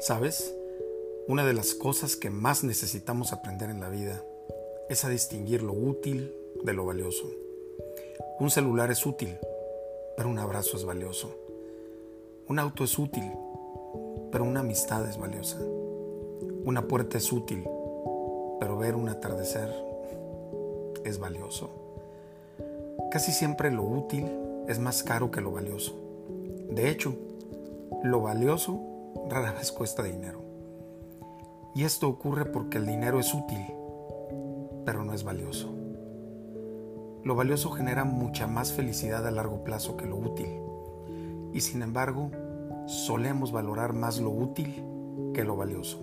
¿Sabes? Una de las cosas que más necesitamos aprender en la vida es a distinguir lo útil de lo valioso. Un celular es útil, pero un abrazo es valioso. Un auto es útil, pero una amistad es valiosa. Una puerta es útil, pero ver un atardecer es valioso. Casi siempre lo útil es más caro que lo valioso. De hecho, lo valioso rara vez cuesta dinero. Y esto ocurre porque el dinero es útil, pero no es valioso. Lo valioso genera mucha más felicidad a largo plazo que lo útil. Y sin embargo, solemos valorar más lo útil que lo valioso.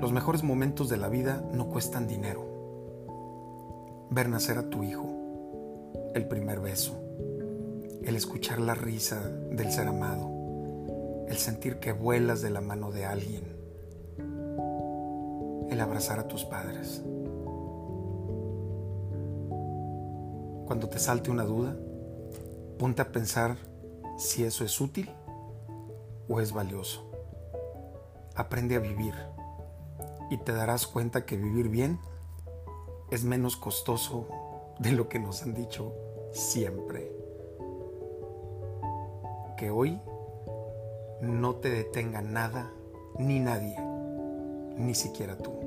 Los mejores momentos de la vida no cuestan dinero. Ver nacer a tu hijo, el primer beso, el escuchar la risa del ser amado, el sentir que vuelas de la mano de alguien, el abrazar a tus padres. Cuando te salte una duda, ponte a pensar si eso es útil o es valioso. Aprende a vivir y te darás cuenta que vivir bien es menos costoso de lo que nos han dicho siempre. Que hoy no te detenga nada ni nadie, ni siquiera tú.